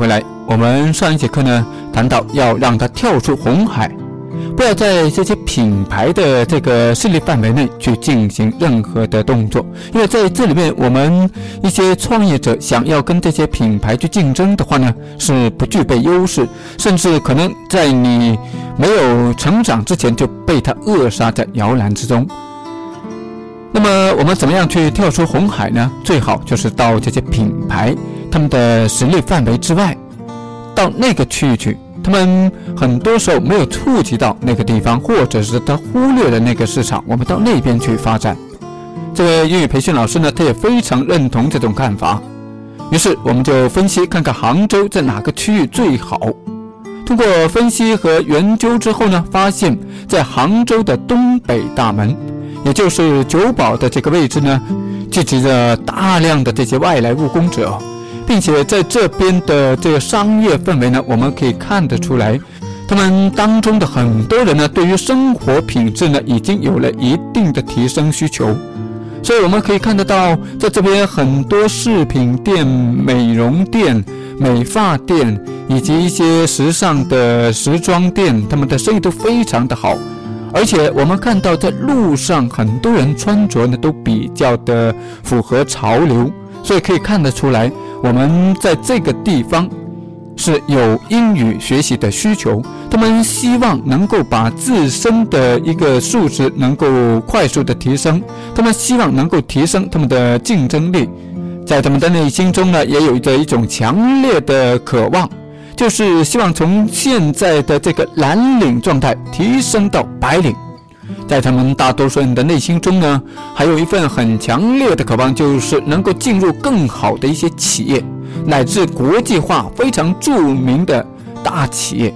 回来。我们上一节课呢，谈到要让他跳出红海，不要在这些品牌的这个势力范围内去进行任何的动作，因为在这里面，我们一些创业者想要跟这些品牌去竞争的话呢，是不具备优势，甚至可能在你没有成长之前就被他扼杀在摇篮之中。那么我们怎么样去跳出红海呢？最好就是到这些品牌他们的实力范围之外，到那个区域去。他们很多时候没有触及到那个地方，或者是他忽略了那个市场，我们到那边去发展。这位英语培训老师呢，他也非常认同这种看法。于是我们就分析看看杭州在哪个区域最好。通过分析和研究之后呢，发现，在杭州的东北大门。也就是九堡的这个位置呢，聚集着大量的这些外来务工者，并且在这边的这个商业氛围呢，我们可以看得出来，他们当中的很多人呢，对于生活品质呢，已经有了一定的提升需求。所以我们可以看得到，在这边很多饰品店、美容店、美发店以及一些时尚的时装店，他们的生意都非常的好。而且我们看到，在路上很多人穿着呢都比较的符合潮流，所以可以看得出来，我们在这个地方是有英语学习的需求。他们希望能够把自身的一个素质能够快速的提升，他们希望能够提升他们的竞争力，在他们的内心中呢，也有着一种强烈的渴望。就是希望从现在的这个蓝领状态提升到白领，在他们大多数人的内心中呢，还有一份很强烈的渴望，就是能够进入更好的一些企业，乃至国际化非常著名的大企业。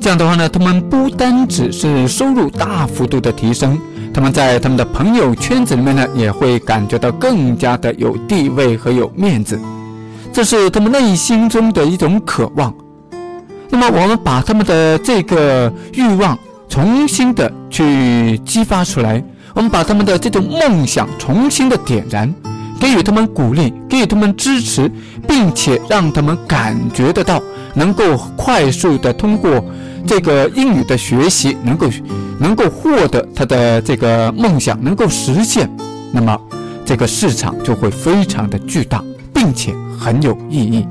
这样的话呢，他们不单只是收入大幅度的提升，他们在他们的朋友圈子里面呢，也会感觉到更加的有地位和有面子。这是他们内心中的一种渴望。那么，我们把他们的这个欲望重新的去激发出来，我们把他们的这种梦想重新的点燃，给予他们鼓励，给予他们支持，并且让他们感觉得到能够快速的通过这个英语的学习，能够能够获得他的这个梦想能够实现，那么这个市场就会非常的巨大。并且很有意义，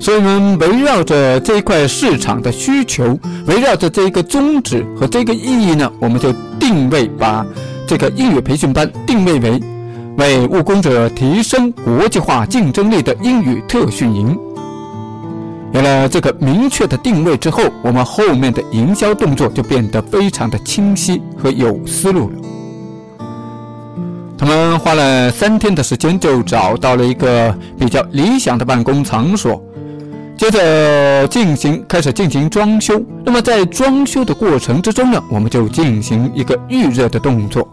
所以我们围绕着这一块市场的需求，围绕着这一个宗旨和这个意义呢，我们就定位把这个英语培训班定位为为务工者提升国际化竞争力的英语特训营。有了这个明确的定位之后，我们后面的营销动作就变得非常的清晰和有思路了。他们花了三天的时间，就找到了一个比较理想的办公场所，接着进行开始进行装修。那么在装修的过程之中呢，我们就进行一个预热的动作。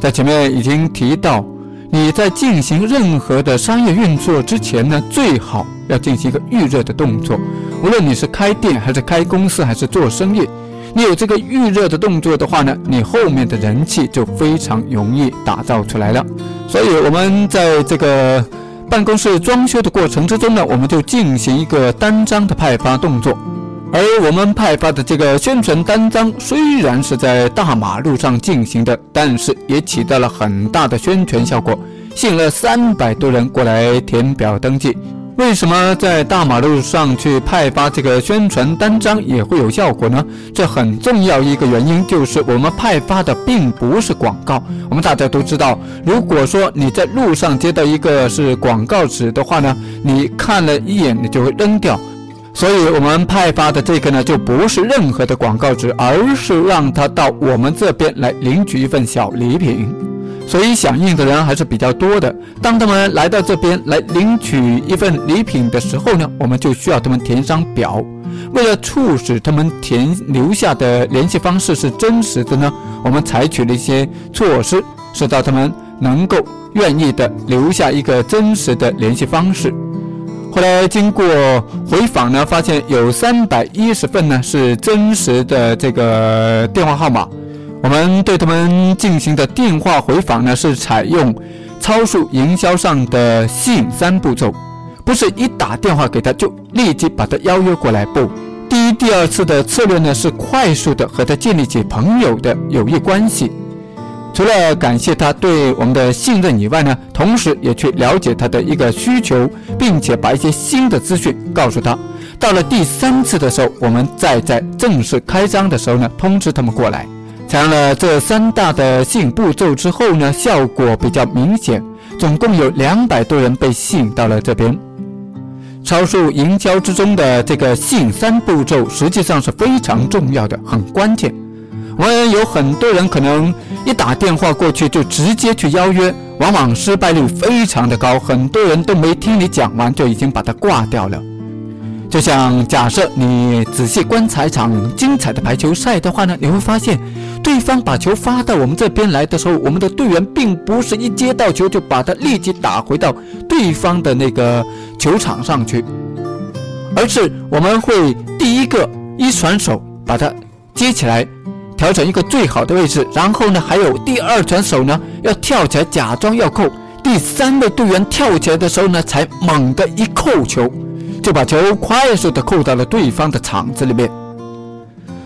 在前面已经提到，你在进行任何的商业运作之前呢，最好要进行一个预热的动作。无论你是开店还是开公司还是做生意。你有这个预热的动作的话呢，你后面的人气就非常容易打造出来了。所以，我们在这个办公室装修的过程之中呢，我们就进行一个单张的派发动作。而我们派发的这个宣传单张虽然是在大马路上进行的，但是也起到了很大的宣传效果，吸引了三百多人过来填表登记。为什么在大马路上去派发这个宣传单张也会有效果呢？这很重要一个原因就是我们派发的并不是广告。我们大家都知道，如果说你在路上接到一个是广告纸的话呢，你看了一眼你就会扔掉。所以我们派发的这个呢，就不是任何的广告纸，而是让他到我们这边来领取一份小礼品。所以响应的人还是比较多的。当他们来到这边来领取一份礼品的时候呢，我们就需要他们填张表。为了促使他们填留下的联系方式是真实的呢，我们采取了一些措施，使到他们能够愿意的留下一个真实的联系方式。后来经过回访呢，发现有三百一十份呢是真实的这个电话号码。我们对他们进行的电话回访呢，是采用超速营销上的吸引三步骤。不是一打电话给他就立即把他邀约过来，不，第一、第二次的策略呢是快速的和他建立起朋友的友谊关系。除了感谢他对我们的信任以外呢，同时也去了解他的一个需求，并且把一些新的资讯告诉他。到了第三次的时候，我们再在正式开张的时候呢，通知他们过来。采用了这三大的吸引步骤之后呢，效果比较明显。总共有两百多人被吸引到了这边。超速营销之中的这个吸引三步骤，实际上是非常重要的，很关键。我们有很多人可能一打电话过去就直接去邀约，往往失败率非常的高，很多人都没听你讲完就已经把它挂掉了。就像假设你仔细观察一场精彩的排球赛的话呢，你会发现，对方把球发到我们这边来的时候，我们的队员并不是一接到球就把它立即打回到对方的那个球场上去，而是我们会第一个一传手把它接起来。调整一个最好的位置，然后呢，还有第二传手呢，要跳起来假装要扣，第三个队员跳起来的时候呢，才猛地一扣球，就把球快速的扣到了对方的场子里面。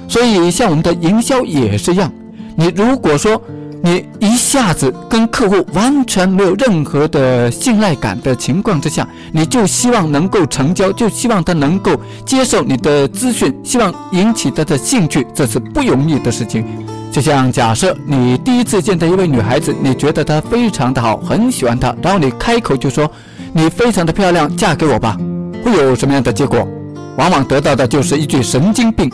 所以，像我们的营销也是一样，你如果说。你一下子跟客户完全没有任何的信赖感的情况之下，你就希望能够成交，就希望他能够接受你的资讯，希望引起他的兴趣，这是不容易的事情。就像假设你第一次见到一位女孩子，你觉得她非常的好，很喜欢她，然后你开口就说你非常的漂亮，嫁给我吧，会有什么样的结果？往往得到的就是一句神经病。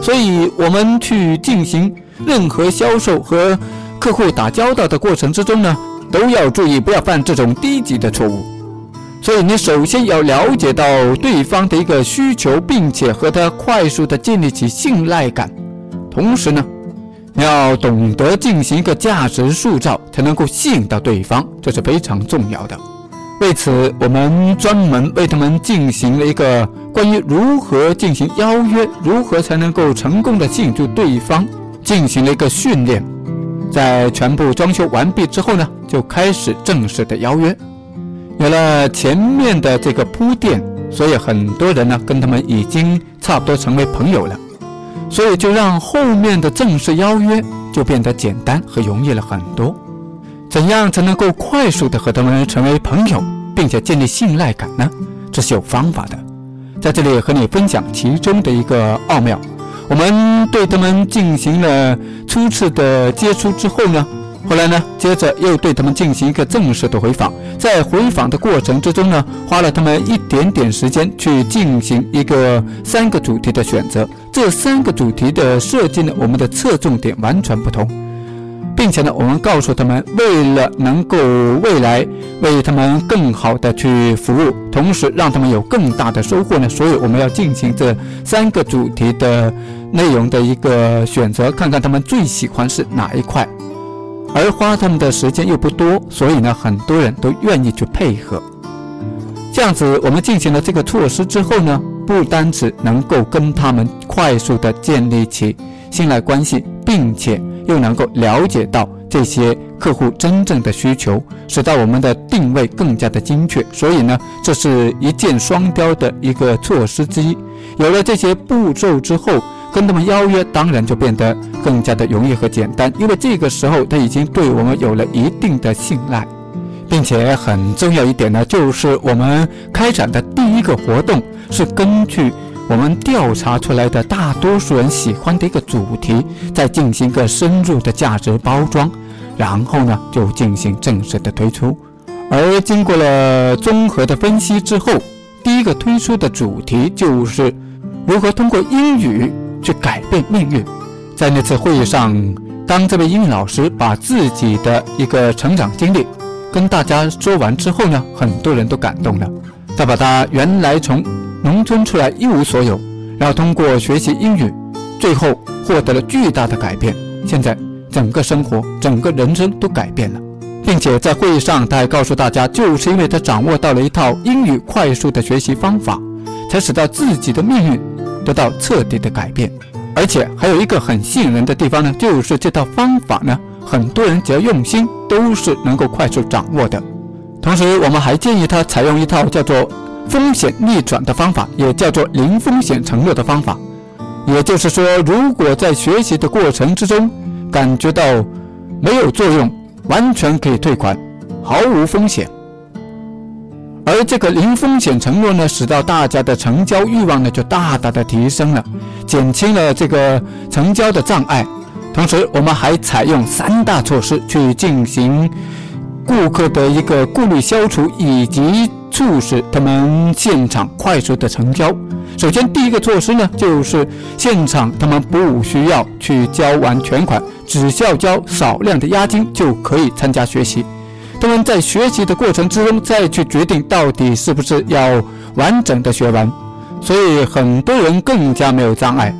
所以，我们去进行任何销售和客户打交道的过程之中呢，都要注意不要犯这种低级的错误。所以你首先要了解到对方的一个需求，并且和他快速的建立起信赖感。同时呢，你要懂得进行一个价值塑造，才能够吸引到对方，这是非常重要的。为此，我们专门为他们进行了一个关于如何进行邀约，如何才能够成功的吸引住对方，进行了一个训练。在全部装修完毕之后呢，就开始正式的邀约。有了前面的这个铺垫，所以很多人呢跟他们已经差不多成为朋友了，所以就让后面的正式邀约就变得简单和容易了很多。怎样才能够快速的和他们成为朋友，并且建立信赖感呢？这是有方法的，在这里和你分享其中的一个奥妙。我们对他们进行了初次的接触之后呢，后来呢，接着又对他们进行一个正式的回访。在回访的过程之中呢，花了他们一点点时间去进行一个三个主题的选择。这三个主题的设计呢，我们的侧重点完全不同。并且呢，我们告诉他们，为了能够未来为他们更好的去服务，同时让他们有更大的收获呢，所以我们要进行这三个主题的内容的一个选择，看看他们最喜欢是哪一块，而花他们的时间又不多，所以呢，很多人都愿意去配合。这样子，我们进行了这个措施之后呢，不单只能够跟他们快速的建立起信赖关系，并且。又能够了解到这些客户真正的需求，使到我们的定位更加的精确。所以呢，这是一箭双雕的一个措施之一。有了这些步骤之后，跟他们邀约当然就变得更加的容易和简单，因为这个时候他已经对我们有了一定的信赖，并且很重要一点呢，就是我们开展的第一个活动是根据。我们调查出来的大多数人喜欢的一个主题，再进行一个深入的价值包装，然后呢就进行正式的推出。而经过了综合的分析之后，第一个推出的主题就是如何通过英语去改变命运。在那次会议上，当这位英语老师把自己的一个成长经历跟大家说完之后呢，很多人都感动了。他把他原来从农村出来一无所有，然后通过学习英语，最后获得了巨大的改变。现在整个生活、整个人生都改变了，并且在会议上，他还告诉大家，就是因为他掌握到了一套英语快速的学习方法，才使到自己的命运得到彻底的改变。而且还有一个很吸引人的地方呢，就是这套方法呢，很多人只要用心，都是能够快速掌握的。同时，我们还建议他采用一套叫做。风险逆转的方法，也叫做零风险承诺的方法。也就是说，如果在学习的过程之中感觉到没有作用，完全可以退款，毫无风险。而这个零风险承诺呢，使到大家的成交欲望呢就大大的提升了，减轻了这个成交的障碍。同时，我们还采用三大措施去进行顾客的一个顾虑消除，以及促使他们现场快速的成交。首先，第一个措施呢，就是现场他们不需要去交完全款，只需要交少量的押金就可以参加学习。他们在学习的过程之中，再去决定到底是不是要完整的学完，所以很多人更加没有障碍。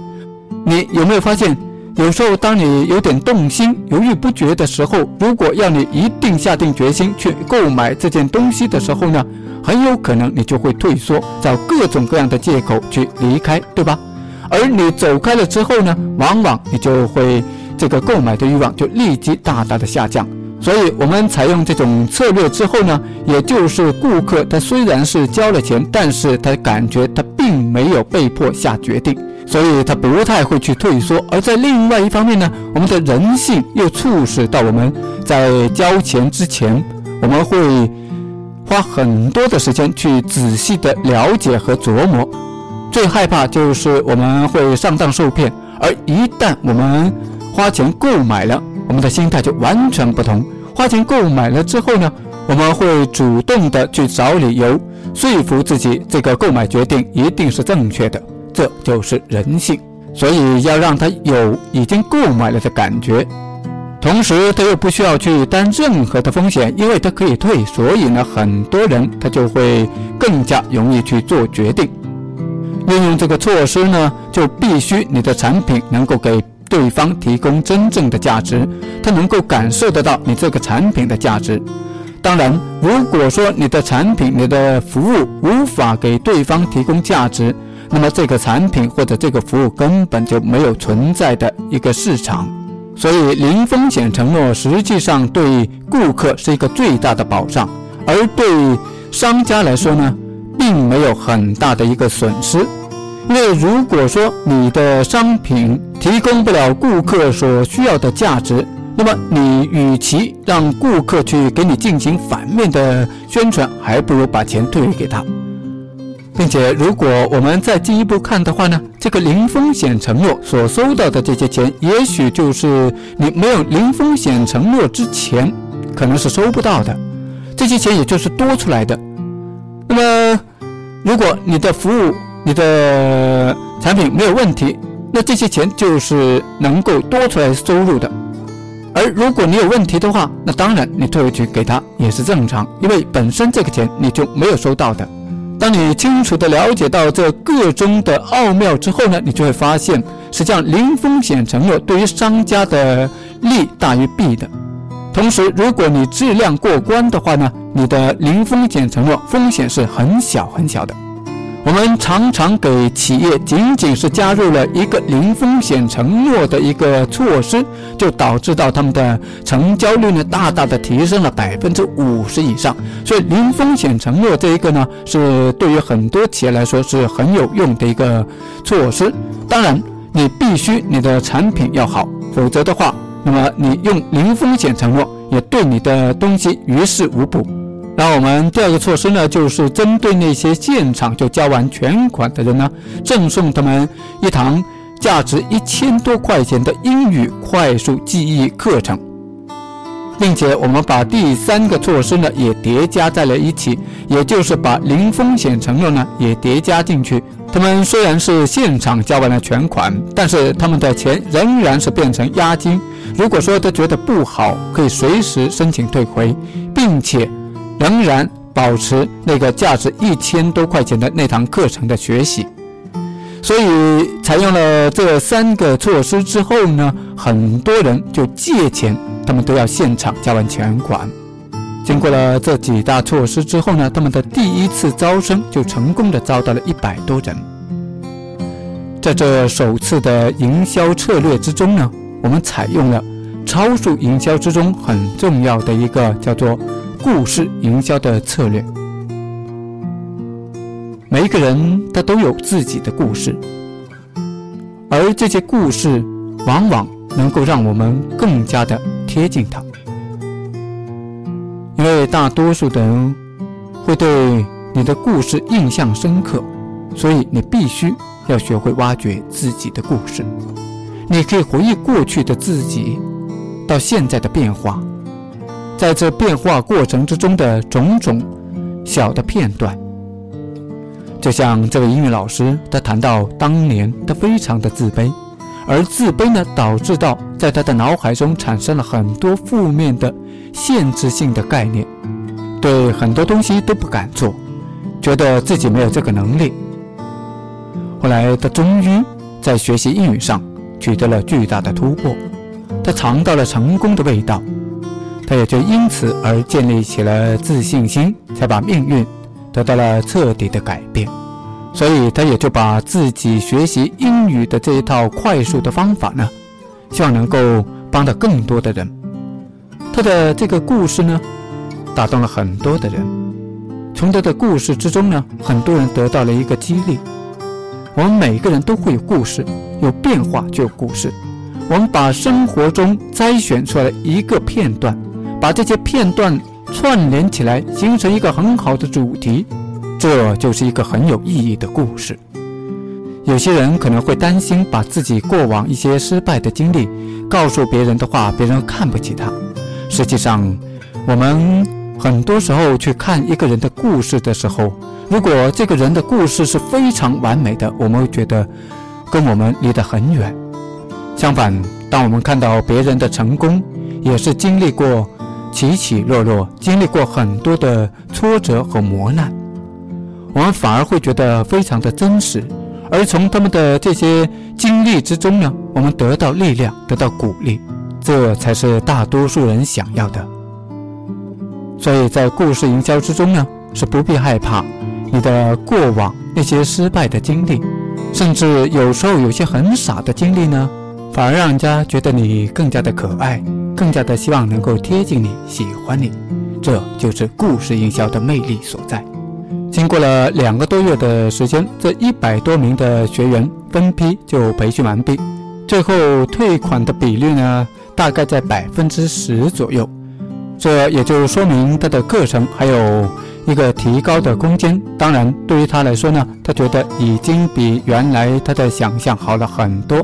你有没有发现，有时候当你有点动心、犹豫不决的时候，如果要你一定下定决心去购买这件东西的时候呢，很有可能你就会退缩，找各种各样的借口去离开，对吧？而你走开了之后呢，往往你就会这个购买的欲望就立即大大的下降。所以，我们采用这种策略之后呢，也就是顾客他虽然是交了钱，但是他感觉他并没有被迫下决定，所以他不太会去退缩。而在另外一方面呢，我们的人性又促使到我们在交钱之前，我们会花很多的时间去仔细的了解和琢磨。最害怕就是我们会上当受骗，而一旦我们花钱购买了。我们的心态就完全不同。花钱购买了之后呢，我们会主动的去找理由，说服自己这个购买决定一定是正确的。这就是人性。所以要让他有已经购买了的感觉，同时他又不需要去担任何的风险，因为他可以退。所以呢，很多人他就会更加容易去做决定。运用这个措施呢，就必须你的产品能够给。对方提供真正的价值，他能够感受得到你这个产品的价值。当然，如果说你的产品、你的服务无法给对方提供价值，那么这个产品或者这个服务根本就没有存在的一个市场。所以，零风险承诺实际上对顾客是一个最大的保障，而对商家来说呢，并没有很大的一个损失。因为如果说你的商品提供不了顾客所需要的价值，那么你与其让顾客去给你进行反面的宣传，还不如把钱退给他。并且，如果我们再进一步看的话呢，这个零风险承诺所收到的这些钱，也许就是你没有零风险承诺之前可能是收不到的，这些钱也就是多出来的。那么，如果你的服务，你的产品没有问题，那这些钱就是能够多出来收入的。而如果你有问题的话，那当然你退回去给他也是正常，因为本身这个钱你就没有收到的。当你清楚地了解到这个中的奥妙之后呢，你就会发现，实际上零风险承诺对于商家的利大于弊的。同时，如果你质量过关的话呢，你的零风险承诺风险是很小很小的。我们常常给企业仅仅是加入了一个零风险承诺的一个措施，就导致到他们的成交率呢大大的提升了百分之五十以上。所以零风险承诺这一个呢，是对于很多企业来说是很有用的一个措施。当然，你必须你的产品要好，否则的话，那么你用零风险承诺也对你的东西于事无补。那我们第二个措施呢，就是针对那些现场就交完全款的人呢，赠送他们一堂价值一千多块钱的英语快速记忆课程，并且我们把第三个措施呢也叠加在了一起，也就是把零风险承诺呢也叠加进去。他们虽然是现场交完了全款，但是他们的钱仍然是变成押金。如果说他觉得不好，可以随时申请退回，并且。仍然保持那个价值一千多块钱的那堂课程的学习，所以采用了这三个措施之后呢，很多人就借钱，他们都要现场交完全款。经过了这几大措施之后呢，他们的第一次招生就成功的招到了一百多人。在这首次的营销策略之中呢，我们采用了超速营销之中很重要的一个叫做。故事营销的策略，每一个人他都有自己的故事，而这些故事往往能够让我们更加的贴近他，因为大多数的人会对你的故事印象深刻，所以你必须要学会挖掘自己的故事。你可以回忆过去的自己到现在的变化，在这变化过程之中的种种小的片段。就像这位英语老师，他谈到当年他非常的自卑，而自卑呢，导致到在他的脑海中产生了很多负面的限制性的概念，对很多东西都不敢做，觉得自己没有这个能力。后来他终于在学习英语上取得了巨大的突破，他尝到了成功的味道，他也就因此而建立起了自信心，才把命运。得到了彻底的改变，所以他也就把自己学习英语的这一套快速的方法呢，希望能够帮到更多的人。他的这个故事呢，打动了很多的人。从他的故事之中呢，很多人得到了一个激励。我们每个人都会有故事，有变化就有故事。我们把生活中摘选出来一个片段，把这些片段。串联起来，形成一个很好的主题，这就是一个很有意义的故事。有些人可能会担心，把自己过往一些失败的经历告诉别人的话，别人看不起他。实际上，我们很多时候去看一个人的故事的时候，如果这个人的故事是非常完美的，我们会觉得跟我们离得很远。相反，当我们看到别人的成功，也是经历过。起起落落，经历过很多的挫折和磨难，我们反而会觉得非常的真实。而从他们的这些经历之中呢，我们得到力量，得到鼓励，这才是大多数人想要的。所以在故事营销之中呢，是不必害怕你的过往那些失败的经历，甚至有时候有些很傻的经历呢，反而让人家觉得你更加的可爱。更加的希望能够贴近你，喜欢你，这就是故事营销的魅力所在。经过了两个多月的时间，这一百多名的学员分批就培训完毕，最后退款的比率呢，大概在百分之十左右。这也就说明他的课程还有一个提高的空间。当然，对于他来说呢，他觉得已经比原来他的想象好了很多。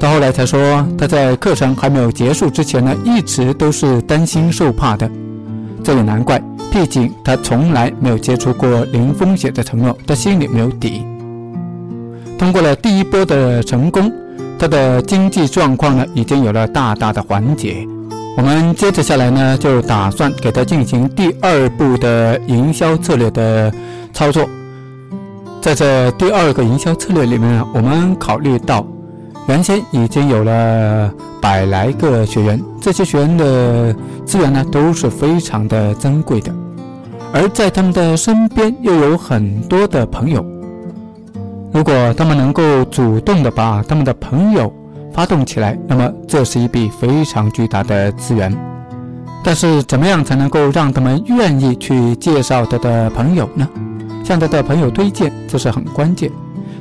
到后来才说，他在课程还没有结束之前呢，一直都是担心受怕的。这也难怪，毕竟他从来没有接触过零风险的承诺，他心里没有底。通过了第一波的成功，他的经济状况呢，已经有了大大的缓解。我们接着下来呢，就打算给他进行第二步的营销策略的操作。在这第二个营销策略里面，我们考虑到。原先已经有了百来个学员，这些学员的资源呢都是非常的珍贵的，而在他们的身边又有很多的朋友。如果他们能够主动的把他们的朋友发动起来，那么这是一笔非常巨大的资源。但是怎么样才能够让他们愿意去介绍他的朋友呢？向他的朋友推荐，这是很关键。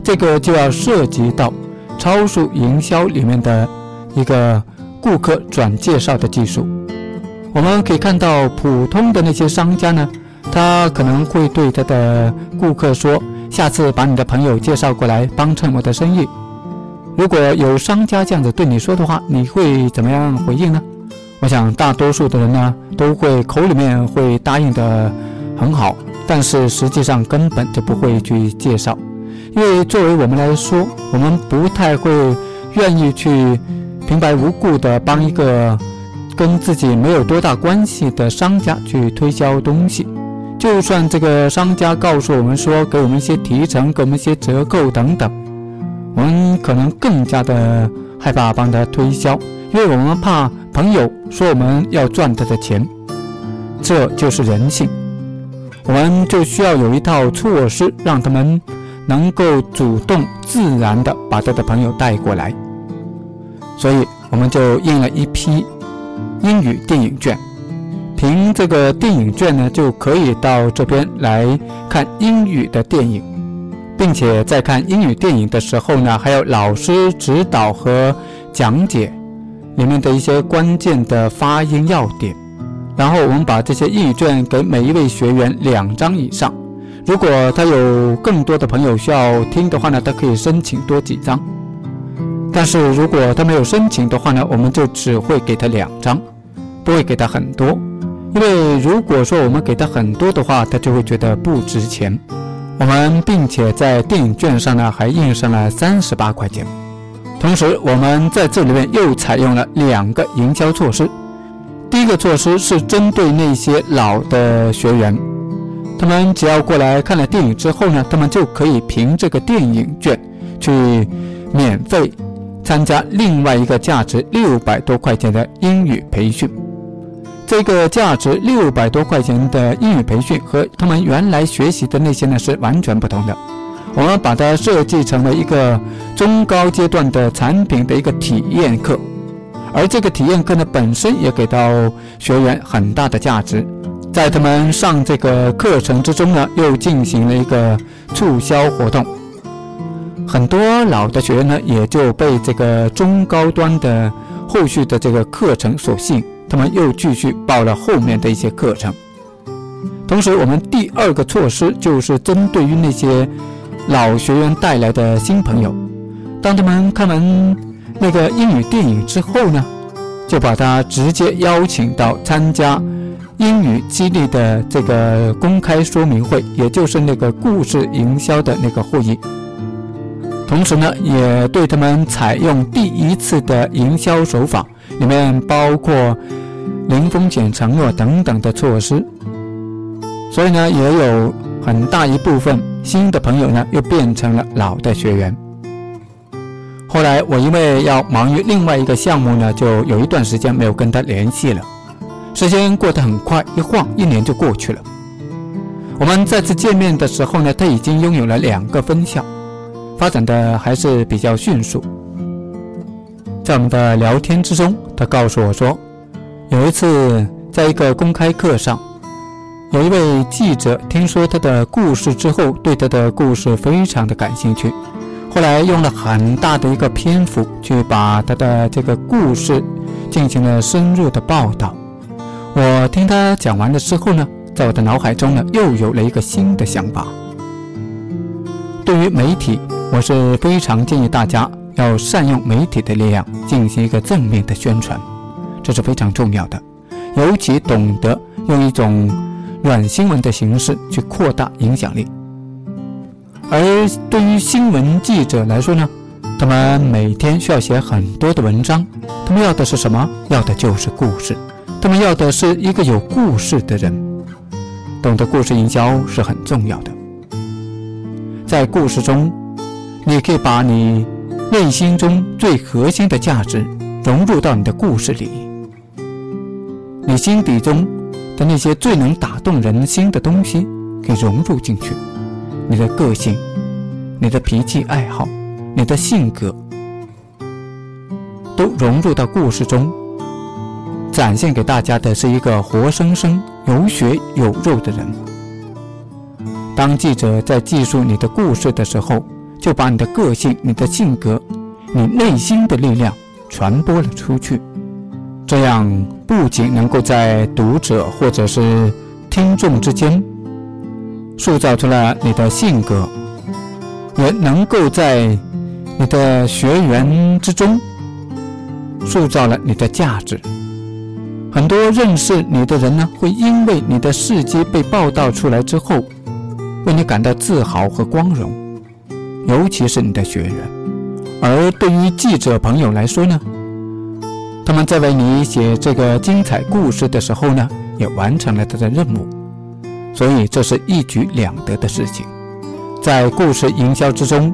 这个就要涉及到。超速营销里面的一个顾客转介绍的技术，我们可以看到，普通的那些商家呢，他可能会对他的顾客说：“下次把你的朋友介绍过来帮衬我的生意。”如果有商家这样子对你说的话，你会怎么样回应呢？我想大多数的人呢，都会口里面会答应的很好，但是实际上根本就不会去介绍。因为作为我们来说，我们不太会愿意去平白无故的帮一个跟自己没有多大关系的商家去推销东西。就算这个商家告诉我们说给我们一些提成、给我们一些折扣等等，我们可能更加的害怕帮他推销，因为我们怕朋友说我们要赚他的钱。这就是人性，我们就需要有一套措施让他们。能够主动自然的把他的朋友带过来，所以我们就印了一批英语电影券。凭这个电影券呢，就可以到这边来看英语的电影。并且在看英语电影的时候呢，还有老师指导和讲解里面的一些关键的发音要点。然后我们把这些英语卷给每一位学员两张以上。如果他有更多的朋友需要听的话呢，他可以申请多几张。但是如果他没有申请的话呢，我们就只会给他两张，不会给他很多。因为如果说我们给他很多的话，他就会觉得不值钱。我们并且在电影券上呢还印上了三十八块钱，同时我们在这里面又采用了两个营销措施。第一个措施是针对那些老的学员，他们只要过来看了电影之后呢，他们就可以凭这个电影券去免费参加另外一个价值六百多块钱的英语培训。这个价值六百多块钱的英语培训和他们原来学习的那些呢是完全不同的。我们把它设计成了一个中高阶段的产品的一个体验课，而这个体验课呢本身也给到学员很大的价值。在他们上这个课程之中呢，又进行了一个促销活动，很多老的学员呢也就被这个中高端的后续的这个课程所吸引。他们又继续报了后面的一些课程，同时，我们第二个措施就是针对于那些老学员带来的新朋友，当他们看完那个英语电影之后呢，就把他直接邀请到参加英语激励的这个公开说明会，也就是那个故事营销的那个会议，同时呢，也对他们采用第一次的营销手法。里面包括零风险承诺等等的措施，所以呢，也有很大一部分新的朋友呢，又变成了老的学员。后来我因为要忙于另外一个项目呢，就有一段时间没有跟他联系了。时间过得很快，一晃一年就过去了。我们再次见面的时候呢，他已经拥有了两个分校，发展的还是比较迅速。在我们的聊天之中，他告诉我说，有一次在一个公开课上，有一位记者听说他的故事之后，对他的故事非常的感兴趣，后来用了很大的一个篇幅去把他的这个故事进行了深入的报道。我听他讲完了之后呢，在我的脑海中呢，又有了一个新的想法。对于媒体，我是非常建议大家。要善用媒体的力量进行一个正面的宣传，这是非常重要的。尤其懂得用一种软新闻的形式去扩大影响力。而对于新闻记者来说呢，他们每天需要写很多的文章，他们要的是什么？要的就是故事。他们要的是一个有故事的人。懂得故事营销是很重要的。在故事中，你可以把你。内心中最核心的价值融入到你的故事里，你心底中的那些最能打动人心的东西给融入进去，你的个性、你的脾气、爱好、你的性格，都融入到故事中，展现给大家的是一个活生生、有血有肉的人。当记者在记述你的故事的时候，就把你的个性、你的性格、你内心的力量传播了出去，这样不仅能够在读者或者是听众之间塑造出了你的性格，也能够在你的学员之中塑造了你的价值。很多认识你的人呢，会因为你的事迹被报道出来之后，为你感到自豪和光荣。尤其是你的学员，而对于记者朋友来说呢，他们在为你写这个精彩故事的时候呢，也完成了他的任务，所以这是一举两得的事情。在故事营销之中，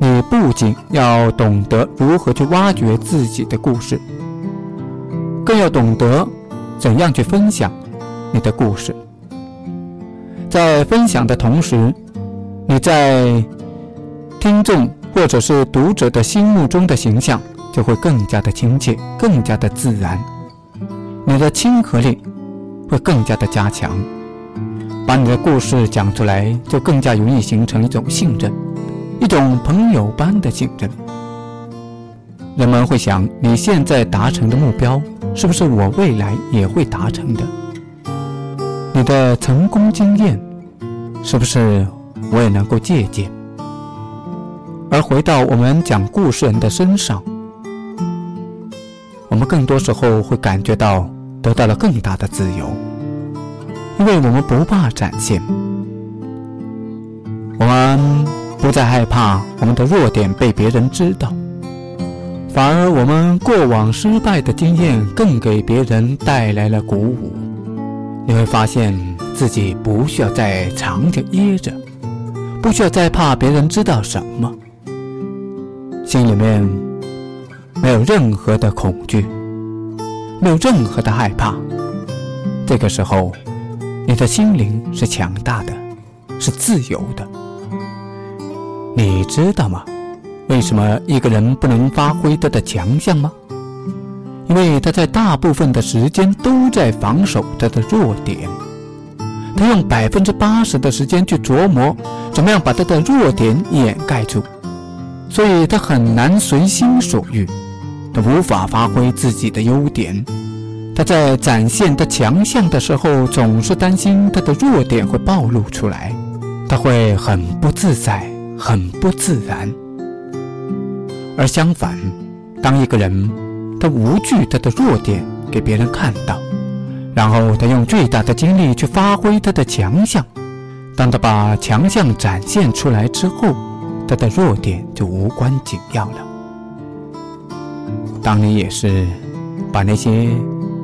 你不仅要懂得如何去挖掘自己的故事，更要懂得怎样去分享你的故事。在分享的同时，你在听众或者是读者的心目中的形象就会更加的亲切，更加的自然，你的亲和力会更加的加强。把你的故事讲出来，就更加容易形成一种信任，一种朋友般的信任。人们会想，你现在达成的目标，是不是我未来也会达成的？你的成功经验，是不是我也能够借鉴？而回到我们讲故事人的身上，我们更多时候会感觉到得到了更大的自由，因为我们不怕展现，我们不再害怕我们的弱点被别人知道，反而我们过往失败的经验更给别人带来了鼓舞。你会发现自己不需要再藏着掖着，不需要再怕别人知道什么，心里面没有任何的恐惧，没有任何的害怕。这个时候，你的心灵是强大的，是自由的。你知道吗？为什么一个人不能发挥他的强项吗？因为他在大部分的时间都在防守他的弱点，他用百分之八十的时间去琢磨怎么样把他的弱点掩盖住，所以他很难随心所欲，他无法发挥自己的优点。他在展现他强项的时候，总是担心他的弱点会暴露出来，他会很不自在，很不自然。而相反，当一个人，他无惧他的弱点给别人看到，然后他用最大的精力去发挥他的强项。当他把强项展现出来之后，他的弱点就无关紧要了。当你也是把那些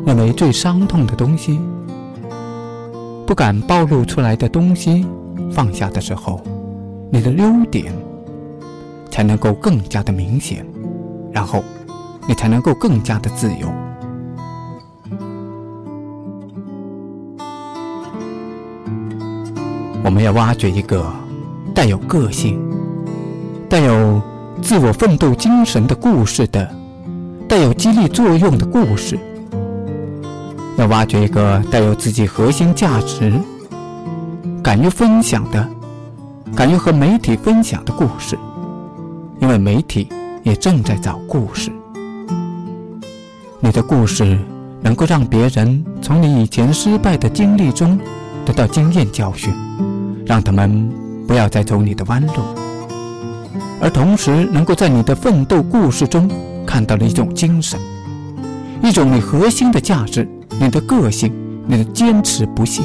认为最伤痛的东西、不敢暴露出来的东西放下的时候，你的优点才能够更加的明显，然后。你才能够更加的自由。我们要挖掘一个带有个性、带有自我奋斗精神的故事的、带有激励作用的故事。要挖掘一个带有自己核心价值、敢于分享的、敢于和媒体分享的故事，因为媒体也正在找故事。你的故事能够让别人从你以前失败的经历中得到经验教训，让他们不要再走你的弯路，而同时能够在你的奋斗故事中看到了一种精神，一种你核心的价值，你的个性，你的坚持不懈。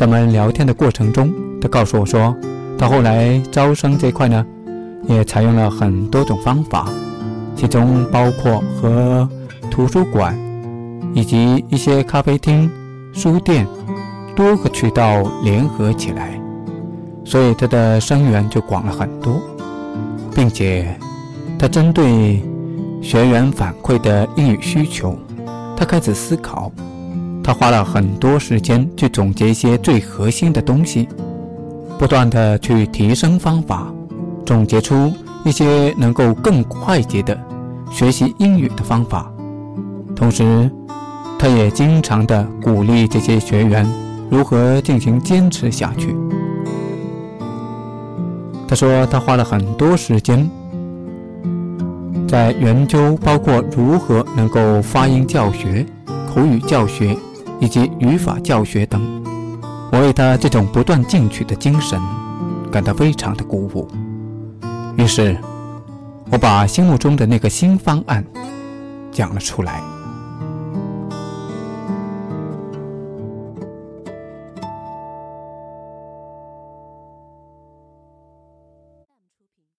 在我们聊天的过程中，他告诉我说，他后来招生这块呢。也采用了很多种方法，其中包括和图书馆以及一些咖啡厅、书店多个渠道联合起来，所以他的生源就广了很多，并且他针对学员反馈的英语需求，他开始思考，他花了很多时间去总结一些最核心的东西，不断的去提升方法。总结出一些能够更快捷的学习英语的方法，同时，他也经常的鼓励这些学员如何进行坚持下去。他说，他花了很多时间在研究，包括如何能够发音教学、口语教学以及语法教学等。我为他这种不断进取的精神感到非常的鼓舞。于是，我把心目中的那个新方案讲了出来。